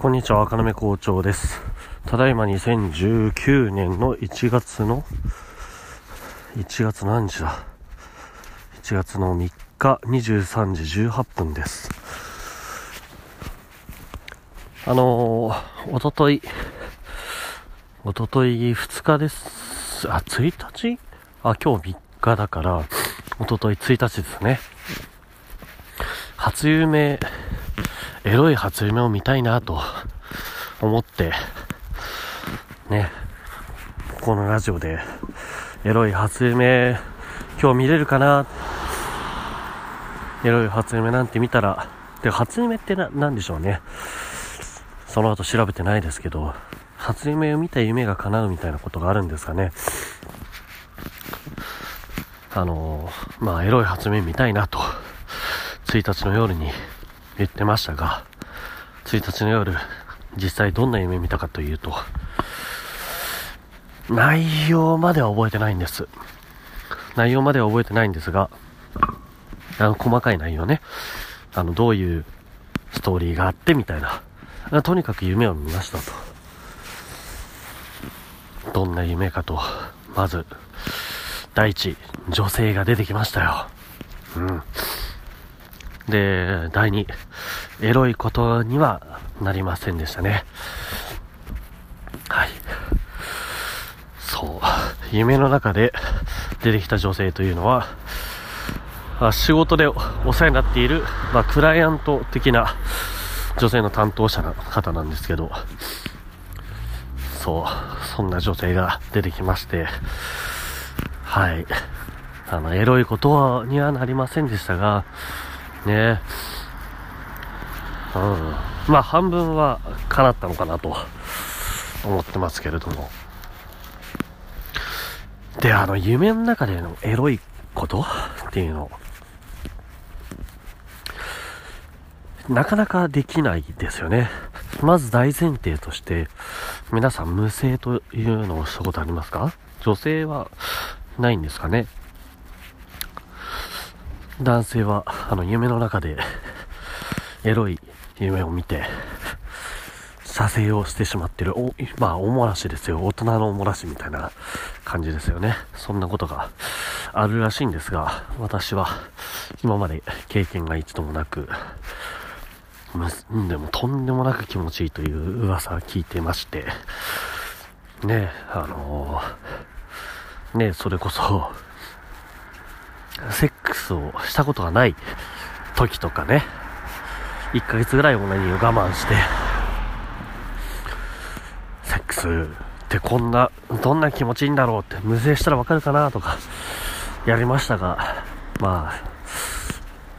こんにちは、赤目校長です。ただいま2019年の1月の、1月何日だ ?1 月の3日23時18分です。あのー、おととい、おととい2日です。あ、1日あ、今日3日だから、おととい1日ですね。初夢エロい初夢を見たいなと思って、ね、このラジオでエロい初夢今日見れるかな？エロい初夢なんて見たら、で、初夢ってな、なんでしょうね。その後調べてないですけど、初夢を見た夢が叶うみたいなことがあるんですかね。あのー、まあ、エロい初夢見たいなと、1日の夜に言ってましたが、1日の夜、実際どんな夢見たかというと、内容までは覚えてないんです。内容までは覚えてないんですが、あの、細かい内容ね。あの、どういうストーリーがあってみたいな。とにかく夢を見ましたと。どんな夢かと、まず、第一、女性が出てきましたよ。うん。で、第2、エロいことにはなりませんでしたね。はい。そう。夢の中で出てきた女性というのは、仕事でお世話になっている、まあ、クライアント的な女性の担当者の方なんですけど、そう、そんな女性が出てきまして、はい。あの、エロいことにはなりませんでしたが、ねうん。まあ、半分は叶ったのかなと思ってますけれども。で、あの、夢の中でのエロいことっていうの、なかなかできないですよね。まず大前提として、皆さん無性というのをしたことありますか？女性はないんですかね？男性は、あの、夢の中で、エロい夢を見て、射精をしてしまってる、お、まあ、おもらしですよ。大人のおもらしみたいな感じですよね。そんなことがあるらしいんですが、私は、今まで経験が一度もなく、でもとんでもなく気持ちいいという噂を聞いてまして、ね、あの、ね、それこそ、セックスをしたことがない時とかね、1ヶ月ぐらいオナニーを我慢して、セックスってこんな、どんな気持ちいいんだろうって、無制したらわかるかなとか、やりましたが、まあ、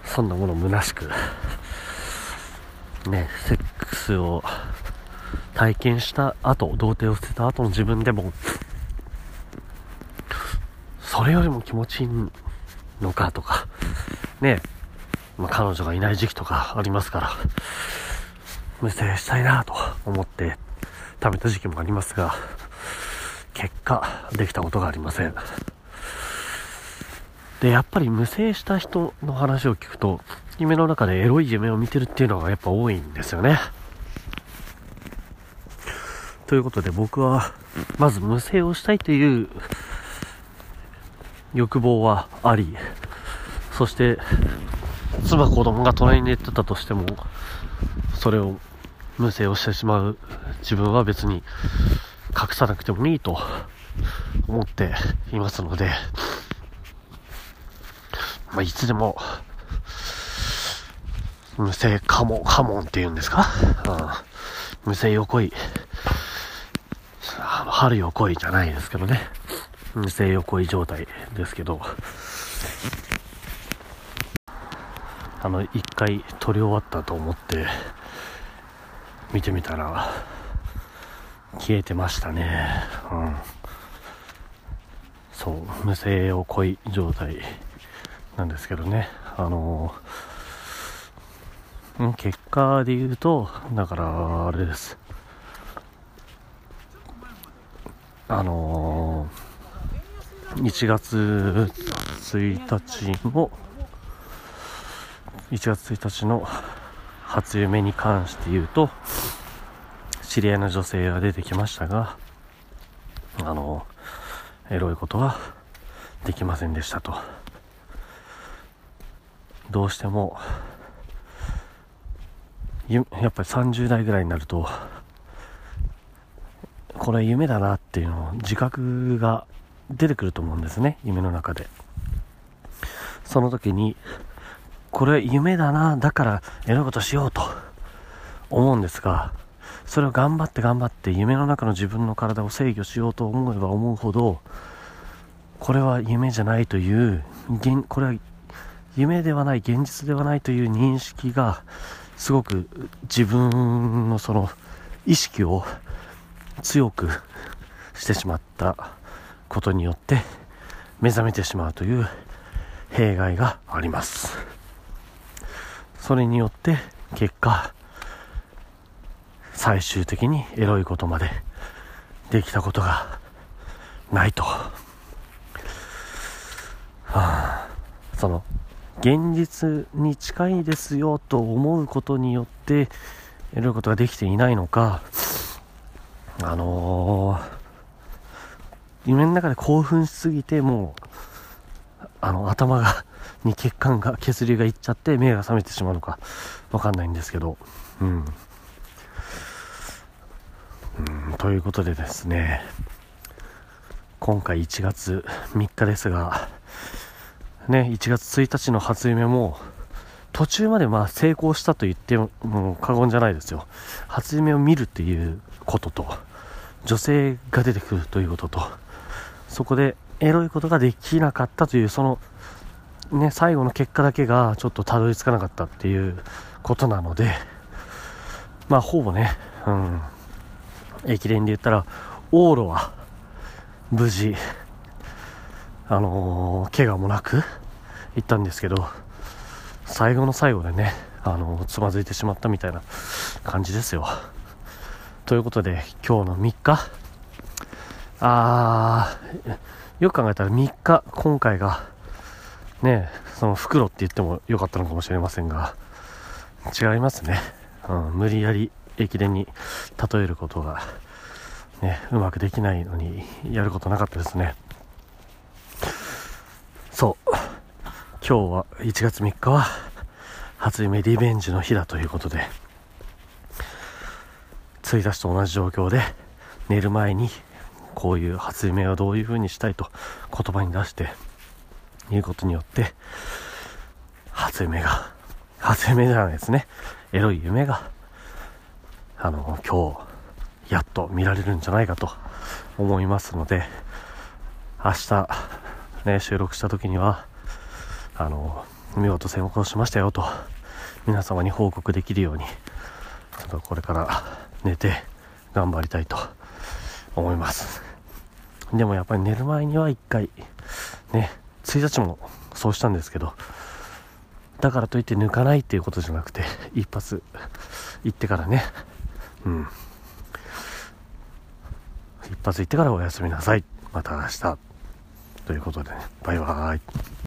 そんなもの虚しく、ね、セックスを体験した後、童貞を捨てた後の自分でも、それよりも気持ちいいのかとか、ね、まあ、彼女がいない時期とかありますから、無制したいなと思って食べた時期もありますが、結果、できたことがありません。で、やっぱり無制した人の話を聞くと、夢の中でエロい夢を見てるっていうのがやっぱ多いんですよね。ということで僕は、まず無制をしたいという欲望はあり、そして、妻子供が隣に寝てたとしても、それを無制をしてしまう自分は別に隠さなくてもいいと思っていますので、まあ、いつでも、無性カモン、カモンって言うんですか、うん、無性横井、春横井じゃないですけどね。性横井状態ですけど、あの、一回撮り終わったと思って、見てみたら、消えてましたね。うん。そう、無声横井状態なんですけどね。あの結果で言うと、だから、あれです。あのー1月1日の1月1日の初夢に関して言うと知り合いの女性が出てきましたがあのエロいことはできませんでしたと。どうしてもやっぱり30代ぐらいになるとこれ夢だなっていうのを自覚が出てくると思うんですね夢の中で。その時にこれ夢だなだからエロいことしようと思うんですがそれを頑張って頑張って夢の中の自分の体を制御しようと思えば思うほどこれは夢じゃないという現これは夢ではない現実ではないという認識がすごく自分のその意識を強くしてしまった。ことによって目覚めてしまうという弊害があります。それによって結果最終的にエロいことまでできたことがないと。はあ、その現実に近いですよと思うことによって得ることができていないのかあのー、夢の中で興奮しすぎてもうあの頭がに血管が血流がいっちゃって目が覚めてしまうのかわかんないんですけどうんうんということでですね今回1月3日ですがね、1月1日の初夢も、途中までまあ成功したと言っても過言じゃないですよ。初夢を見るっていうことと、女性が出てくるということと、そこでエロいことができなかったという、その、ね、最後の結果だけがちょっとたどり着かなかったっていうことなので、まあほぼね、うん、駅伝で言ったら、往路は無事あのー、怪我もなく行ったんですけど、最後の最後でね、あのー、つまずいてしまったみたいな感じですよ。ということで、今日の3日、あー、よく考えたら3日、今回が、ね、その袋って言ってもよかったのかもしれませんが、違いますね。うん、無理やり駅伝に例えることが、ね、うまくできないのに、やることなかったですね。そう今日は1月3日は初夢リベンジの日だということで1日と同じ状況で寝る前にこういう初夢はどういう風にしたいと言葉に出して言うことによって初夢が初夢じゃないですね。エロい夢があの今日やっと見られるんじゃないかと思いますので明日ね、収録した時には、あの、見事成功しましたよと、皆様に報告できるように、ちょっとこれから寝て頑張りたいと思います。でもやっぱり寝る前には一回、ね、1日もそうしたんですけど、だからといって抜かないっていうことじゃなくて、一発行ってからね、うん。一発行ってからおやすみなさい。また明日。ということでね、バイバーイ。